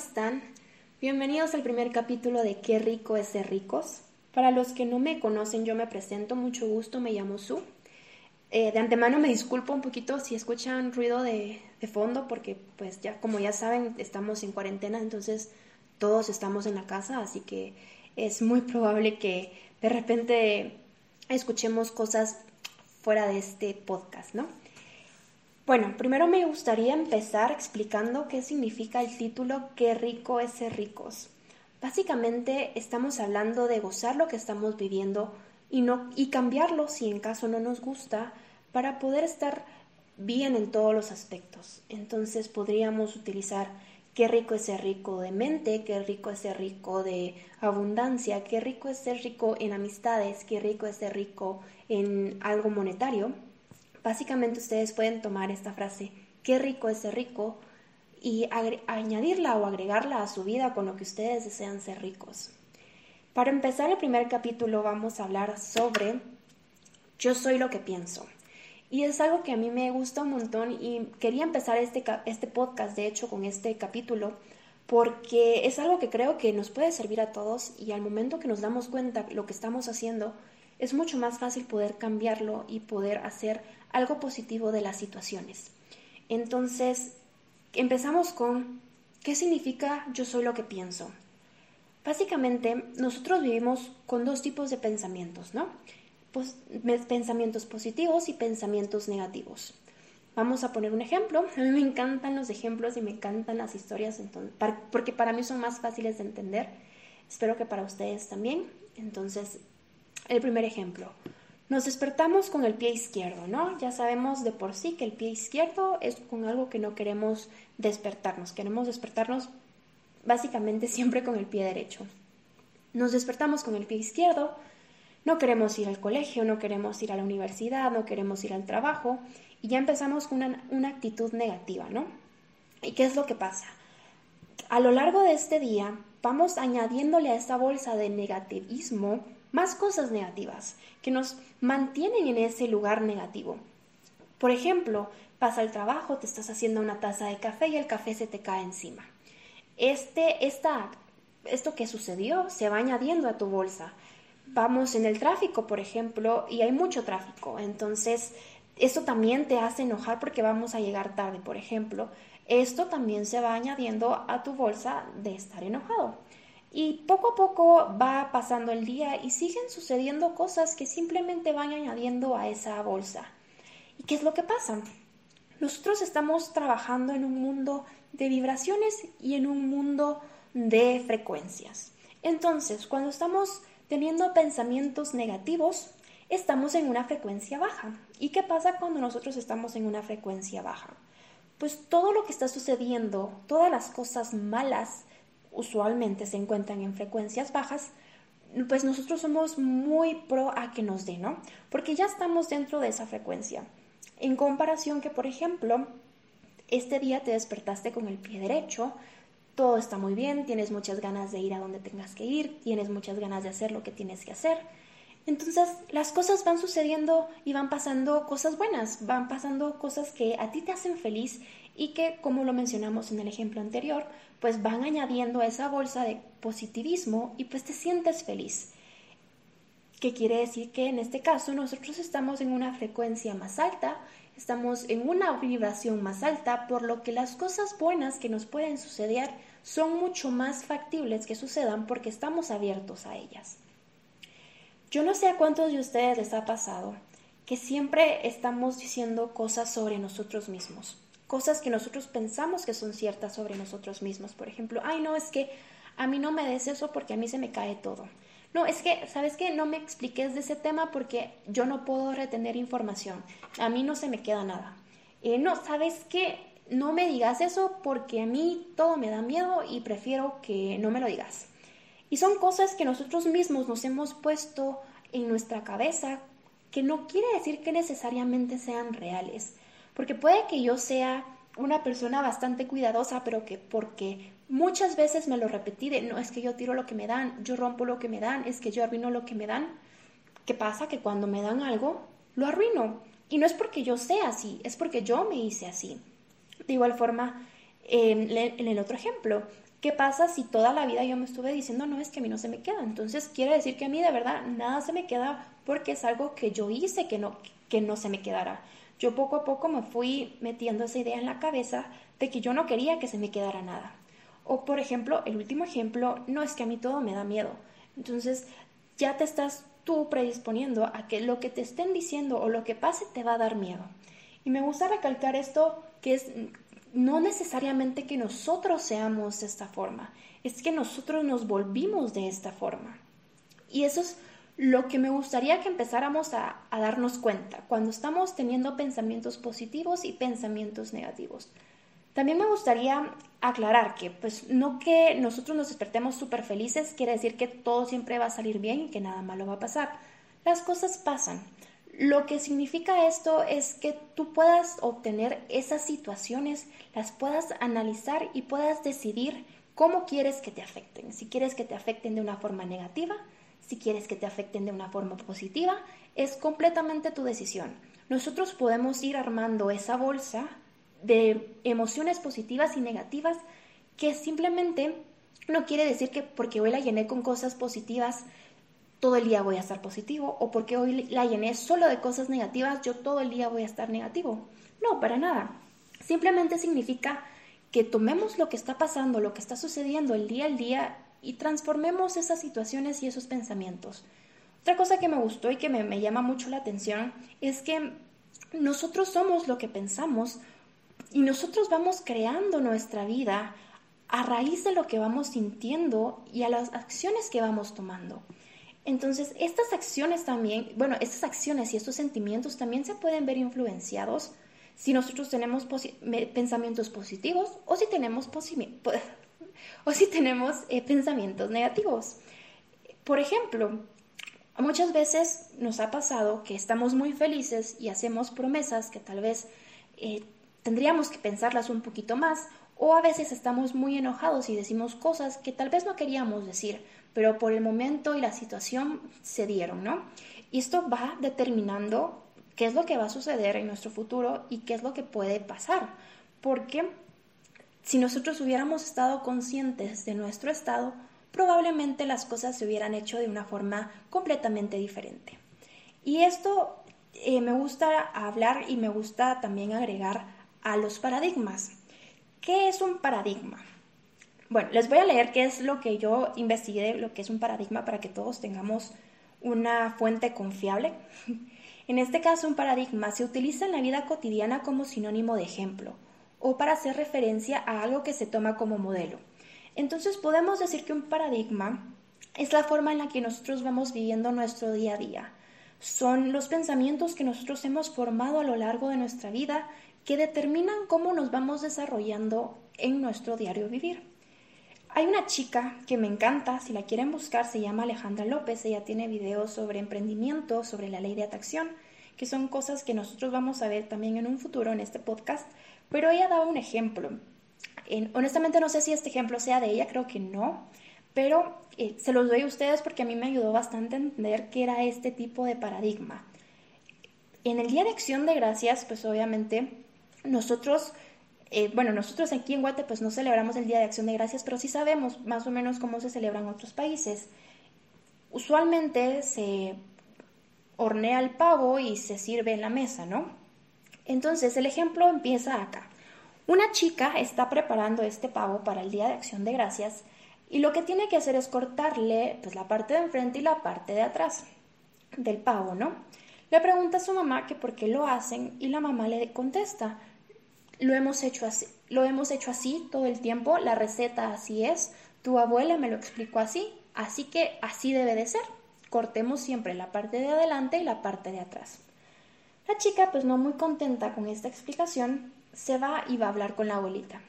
están? Bienvenidos al primer capítulo de Qué rico es ser ricos. Para los que no me conocen, yo me presento, mucho gusto, me llamo Su. Eh, de antemano me disculpo un poquito si escuchan ruido de, de, fondo porque pues ya como ya saben estamos en cuarentena, entonces todos estamos en la casa, así que es muy probable que de repente escuchemos cosas fuera de este podcast, ¿no? Bueno, primero me gustaría empezar explicando qué significa el título Qué rico es ser ricos. Básicamente estamos hablando de gozar lo que estamos viviendo y, no, y cambiarlo si en caso no nos gusta para poder estar bien en todos los aspectos. Entonces podríamos utilizar qué rico es ser rico de mente, qué rico es ser rico de abundancia, qué rico es ser rico en amistades, qué rico es ser rico en algo monetario Básicamente ustedes pueden tomar esta frase, qué rico es ser rico, y añadirla o agregarla a su vida con lo que ustedes desean ser ricos. Para empezar el primer capítulo vamos a hablar sobre yo soy lo que pienso. Y es algo que a mí me gusta un montón y quería empezar este, este podcast, de hecho, con este capítulo, porque es algo que creo que nos puede servir a todos y al momento que nos damos cuenta lo que estamos haciendo, es mucho más fácil poder cambiarlo y poder hacer algo positivo de las situaciones. Entonces, empezamos con, ¿qué significa yo soy lo que pienso? Básicamente, nosotros vivimos con dos tipos de pensamientos, ¿no? Pues, pensamientos positivos y pensamientos negativos. Vamos a poner un ejemplo. A mí me encantan los ejemplos y me encantan las historias, entonces, porque para mí son más fáciles de entender. Espero que para ustedes también. Entonces, el primer ejemplo. Nos despertamos con el pie izquierdo, ¿no? Ya sabemos de por sí que el pie izquierdo es con algo que no queremos despertarnos. Queremos despertarnos básicamente siempre con el pie derecho. Nos despertamos con el pie izquierdo, no queremos ir al colegio, no queremos ir a la universidad, no queremos ir al trabajo y ya empezamos con una, una actitud negativa, ¿no? ¿Y qué es lo que pasa? A lo largo de este día vamos añadiéndole a esta bolsa de negativismo más cosas negativas que nos mantienen en ese lugar negativo. Por ejemplo, pasa el trabajo, te estás haciendo una taza de café y el café se te cae encima. Este, esta, esto que sucedió se va añadiendo a tu bolsa. Vamos en el tráfico, por ejemplo, y hay mucho tráfico. Entonces, esto también te hace enojar porque vamos a llegar tarde, por ejemplo. Esto también se va añadiendo a tu bolsa de estar enojado. Y poco a poco va pasando el día y siguen sucediendo cosas que simplemente van añadiendo a esa bolsa. ¿Y qué es lo que pasa? Nosotros estamos trabajando en un mundo de vibraciones y en un mundo de frecuencias. Entonces, cuando estamos teniendo pensamientos negativos, estamos en una frecuencia baja. ¿Y qué pasa cuando nosotros estamos en una frecuencia baja? Pues todo lo que está sucediendo, todas las cosas malas usualmente se encuentran en frecuencias bajas, pues nosotros somos muy pro a que nos dé, ¿no? Porque ya estamos dentro de esa frecuencia. En comparación que, por ejemplo, este día te despertaste con el pie derecho, todo está muy bien, tienes muchas ganas de ir a donde tengas que ir, tienes muchas ganas de hacer lo que tienes que hacer. Entonces las cosas van sucediendo y van pasando cosas buenas, van pasando cosas que a ti te hacen feliz y que, como lo mencionamos en el ejemplo anterior, pues van añadiendo esa bolsa de positivismo y pues te sientes feliz. ¿Qué quiere decir que en este caso nosotros estamos en una frecuencia más alta, estamos en una vibración más alta, por lo que las cosas buenas que nos pueden suceder son mucho más factibles que sucedan porque estamos abiertos a ellas. Yo no sé a cuántos de ustedes les ha pasado que siempre estamos diciendo cosas sobre nosotros mismos cosas que nosotros pensamos que son ciertas sobre nosotros mismos. Por ejemplo, ay, no, es que a mí no me des eso porque a mí se me cae todo. No, es que, ¿sabes qué? No me expliques de ese tema porque yo no puedo retener información. A mí no se me queda nada. Eh, no, ¿sabes qué? No me digas eso porque a mí todo me da miedo y prefiero que no me lo digas. Y son cosas que nosotros mismos nos hemos puesto en nuestra cabeza que no quiere decir que necesariamente sean reales. Porque puede que yo sea una persona bastante cuidadosa, pero que porque muchas veces me lo repetí de, no, es que yo tiro lo que me dan, yo rompo lo que me dan, es que yo arruino lo que me dan. ¿Qué pasa? Que cuando me dan algo, lo arruino. Y no es porque yo sea así, es porque yo me hice así. De igual forma, en el otro ejemplo, ¿Qué pasa si toda la vida yo me estuve diciendo, no, es que a mí no se me queda? Entonces quiere decir que a mí de verdad nada se me queda porque es algo que yo hice que no, que no se me quedara. Yo poco a poco me fui metiendo esa idea en la cabeza de que yo no quería que se me quedara nada. O por ejemplo, el último ejemplo, no es que a mí todo me da miedo. Entonces ya te estás tú predisponiendo a que lo que te estén diciendo o lo que pase te va a dar miedo. Y me gusta recalcar esto que es no necesariamente que nosotros seamos de esta forma, es que nosotros nos volvimos de esta forma. Y eso es lo que me gustaría que empezáramos a, darnos cuenta cuando estamos teniendo pensamientos positivos y pensamientos negativos. También me gustaría aclarar que, pues, no que nosotros nos despertemos súper felices quiere decir que todo siempre va a salir bien y que nada malo va a pasar. Las cosas pasan. Lo que significa esto es que tú puedas obtener esas situaciones, las puedas analizar y puedas decidir cómo quieres que te afecten. Si quieres que te afecten de una forma negativa, si quieres que te afecten de una forma positiva, es completamente tu decisión. Nosotros podemos ir armando esa bolsa de emociones positivas y negativas que simplemente no quiere decir que porque hoy la llené con cosas positivas todo el día voy a estar positivo o porque hoy la llené solo de cosas negativas, yo todo el día voy a estar negativo. No, para nada. Simplemente significa que tomemos lo que está pasando, lo que está sucediendo el día al día y transformemos esas situaciones y esos pensamientos. Otra cosa que me gustó y que me, llama mucho la atención es que nosotros somos lo que pensamos y nosotros vamos creando nuestra vida a raíz de lo que vamos sintiendo y a las acciones que vamos tomando. Entonces, estas acciones también, bueno, estas acciones y estos sentimientos también se pueden ver influenciados si nosotros tenemos pensamientos positivos o si tenemos, o si tenemos eh, pensamientos negativos. Por ejemplo, muchas veces nos ha pasado que estamos muy felices y hacemos promesas que tal vez eh, tendríamos que pensarlas un poquito más o a veces estamos muy enojados y decimos cosas que tal vez no queríamos decir pero por el momento y la situación se dieron, ¿no? Y esto va determinando qué es lo que va a suceder en nuestro futuro y qué es lo que puede pasar, porque si nosotros hubiéramos estado conscientes de nuestro estado, probablemente las cosas se hubieran hecho de una forma completamente diferente. Y esto eh, me gusta hablar y me gusta también agregar a los paradigmas. ¿Qué es un paradigma? Bueno, les voy a leer qué es lo que yo investigué, lo que es un paradigma para que todos tengamos una fuente confiable. En este caso, un paradigma se utiliza en la vida cotidiana como sinónimo de ejemplo o para hacer referencia a algo que se toma como modelo. Entonces podemos decir que un paradigma es la forma en la que nosotros vamos viviendo nuestro día a día. Son los pensamientos que nosotros hemos formado a lo largo de nuestra vida que determinan cómo nos vamos desarrollando en nuestro diario vivir. Hay una chica que me encanta, si la quieren buscar, se llama Alejandra López. Ella tiene videos sobre emprendimiento, sobre la ley de atracción, que son cosas que nosotros vamos a ver también en un futuro en este podcast. Pero ella daba un ejemplo. honestamente no sé si este ejemplo sea de ella, creo que no, pero eh, se los doy a ustedes porque a mí me ayudó bastante a entender qué era este tipo de paradigma. En el Día de Acción de Gracias, pues obviamente nosotros eh, bueno, nosotros aquí en Guate pues no celebramos el Día de Acción de Gracias, pero sí sabemos más o menos cómo se celebra en otros países. Usualmente se hornea el pavo y se sirve en la mesa, ¿no? Entonces el ejemplo empieza acá. Una chica está preparando este pavo para el Día de Acción de Gracias y lo que tiene que hacer es cortarle pues la parte de enfrente y la parte de atrás del pavo, ¿no? Le pregunta a su mamá que por qué lo hacen y la mamá le contesta, lo hemos hecho así, lo hemos hecho así todo el tiempo, la receta así es, tu abuela me lo explicó así, así que así debe de ser. Cortemos siempre la parte de adelante y la parte de atrás. La chica, pues no muy contenta con esta explicación, se va y va a hablar con la abuelita.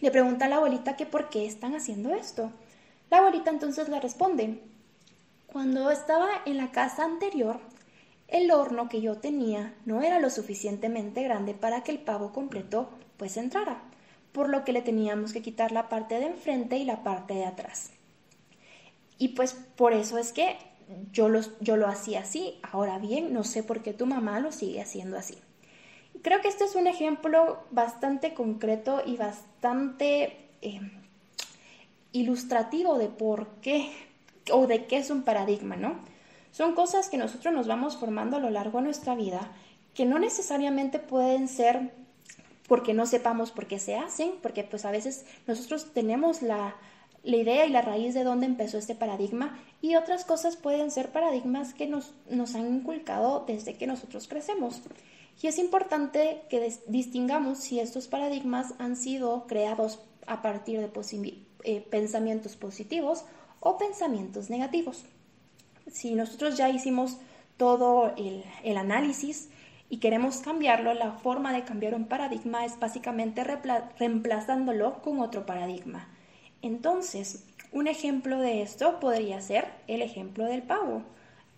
Le pregunta a la abuelita que por qué están haciendo esto. La abuelita entonces le responde, cuando estaba en la casa anterior, el horno que yo tenía no era lo suficientemente grande para que el pavo completo pues entrara, por lo que le teníamos que quitar la parte de enfrente y la parte de atrás. Y pues por eso es que yo, yo lo hacía así. Ahora bien, no sé por qué tu mamá lo sigue haciendo así. Creo que este es un ejemplo bastante concreto y bastante eh, ilustrativo de por qué o de qué es un paradigma, ¿no? Son cosas que nosotros nos vamos formando a lo largo de nuestra vida que no necesariamente pueden ser porque no sepamos por qué se hacen, porque pues a veces nosotros tenemos la, la idea y la raíz de dónde empezó este paradigma y otras cosas pueden ser paradigmas que nos, nos han inculcado desde que nosotros crecemos. Y es importante que distingamos si estos paradigmas han sido creados a partir de eh, pensamientos positivos o pensamientos negativos. Si nosotros ya hicimos todo el, el análisis y queremos cambiarlo, la forma de cambiar un paradigma es básicamente reemplazándolo con otro paradigma. Entonces, un ejemplo de esto podría ser el ejemplo del pavo.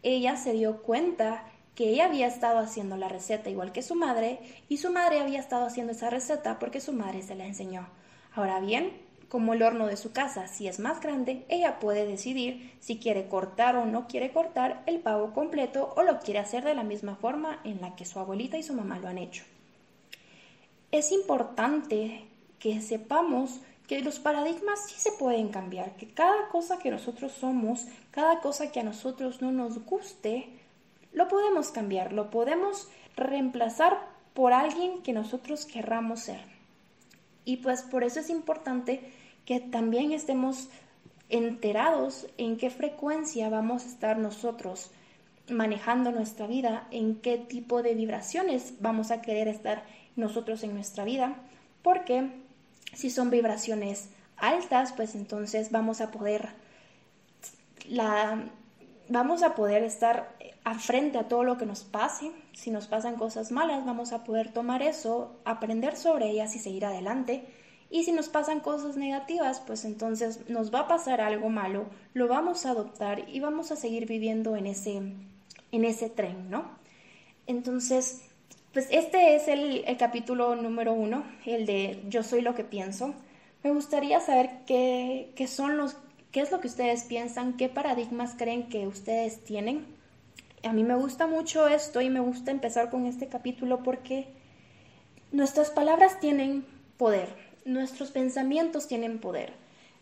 Ella se dio cuenta que ella había estado haciendo la receta igual que su madre y su madre había estado haciendo esa receta porque su madre se la enseñó. Ahora bien, como el horno de su casa si es más grande, ella puede decidir si quiere cortar o no quiere cortar el pavo completo o lo quiere hacer de la misma forma en la que su abuelita y su mamá lo han hecho. Es importante que sepamos que los paradigmas sí se pueden cambiar, que cada cosa que nosotros somos, cada cosa que a nosotros no nos guste, lo podemos cambiar, lo podemos reemplazar por alguien que nosotros querramos ser. Y pues por eso es importante que también estemos enterados en qué frecuencia vamos a estar nosotros manejando nuestra vida, en qué tipo de vibraciones vamos a querer estar nosotros en nuestra vida, porque si son vibraciones altas, pues entonces vamos a poder la vamos a poder estar a frente a todo lo que nos pase. Si nos pasan cosas malas, vamos a poder tomar eso, aprender sobre ellas y seguir adelante. Y si nos pasan cosas negativas, pues entonces nos va a pasar algo malo, lo vamos a adoptar y vamos a seguir viviendo en ese, en ese tren, ¿no? Entonces, pues este es el, el capítulo número uno, el de Yo soy lo que pienso. Me gustaría saber qué, qué son los, qué es lo que ustedes piensan, qué paradigmas creen que ustedes tienen a mí me gusta mucho esto y me gusta empezar con este capítulo porque nuestras palabras tienen poder, nuestros pensamientos tienen poder.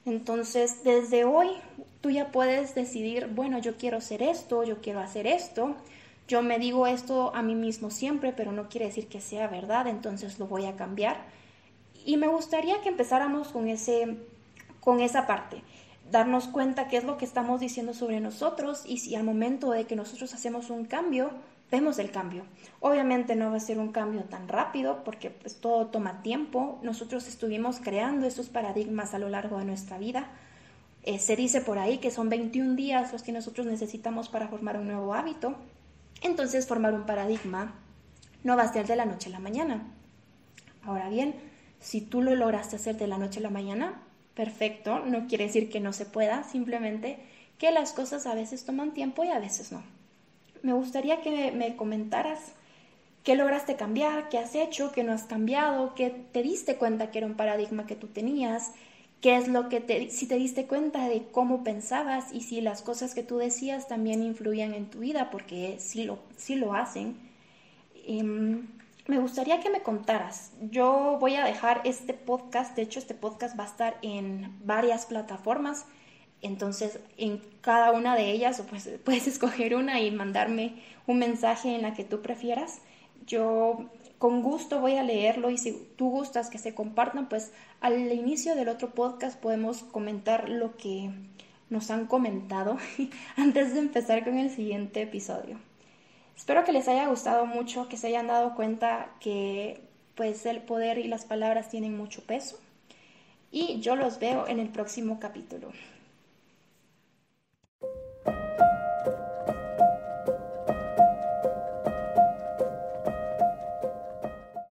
Entonces, desde hoy tú ya puedes decidir, bueno, yo quiero hacer esto, yo quiero hacer esto, yo me digo esto a mí mismo siempre, pero no quiere decir que sea verdad, entonces lo voy a cambiar. Y me gustaría que empezáramos con ese con esa parte darnos cuenta qué es lo que estamos diciendo sobre nosotros y si al momento de que nosotros hacemos un cambio, vemos el cambio. Obviamente no va a ser un cambio tan rápido porque pues, todo toma tiempo. Nosotros estuvimos creando esos paradigmas a lo largo de nuestra vida. Eh, se dice por ahí que son 21 días los que nosotros necesitamos para formar un nuevo hábito. Entonces formar un paradigma no va a ser de la noche a la mañana. Ahora bien, si tú lo lograste hacer de la noche a la mañana, perfecto, no quiere decir que no se pueda, simplemente que las cosas a veces toman tiempo y a veces no. Me gustaría que me comentaras qué lograste cambiar, qué has hecho, qué no has cambiado, qué te diste cuenta que era un paradigma que tú tenías, qué es lo que te, si te diste cuenta de cómo pensabas y si las cosas que tú decías también influían en tu vida, porque sí lo, lo hacen. Em, me gustaría que me contaras. Yo voy a dejar este podcast, de hecho este podcast va a estar en varias plataformas, entonces en cada una de ellas pues, puedes escoger una y mandarme un mensaje en la que tú prefieras. Yo con gusto voy a leerlo y si tú gustas que se compartan, pues al inicio del otro podcast podemos comentar lo que nos han comentado antes de empezar con el siguiente episodio. Espero que les haya gustado mucho, que se hayan dado cuenta que pues el poder y las palabras tienen mucho peso. Y yo los veo en el próximo capítulo.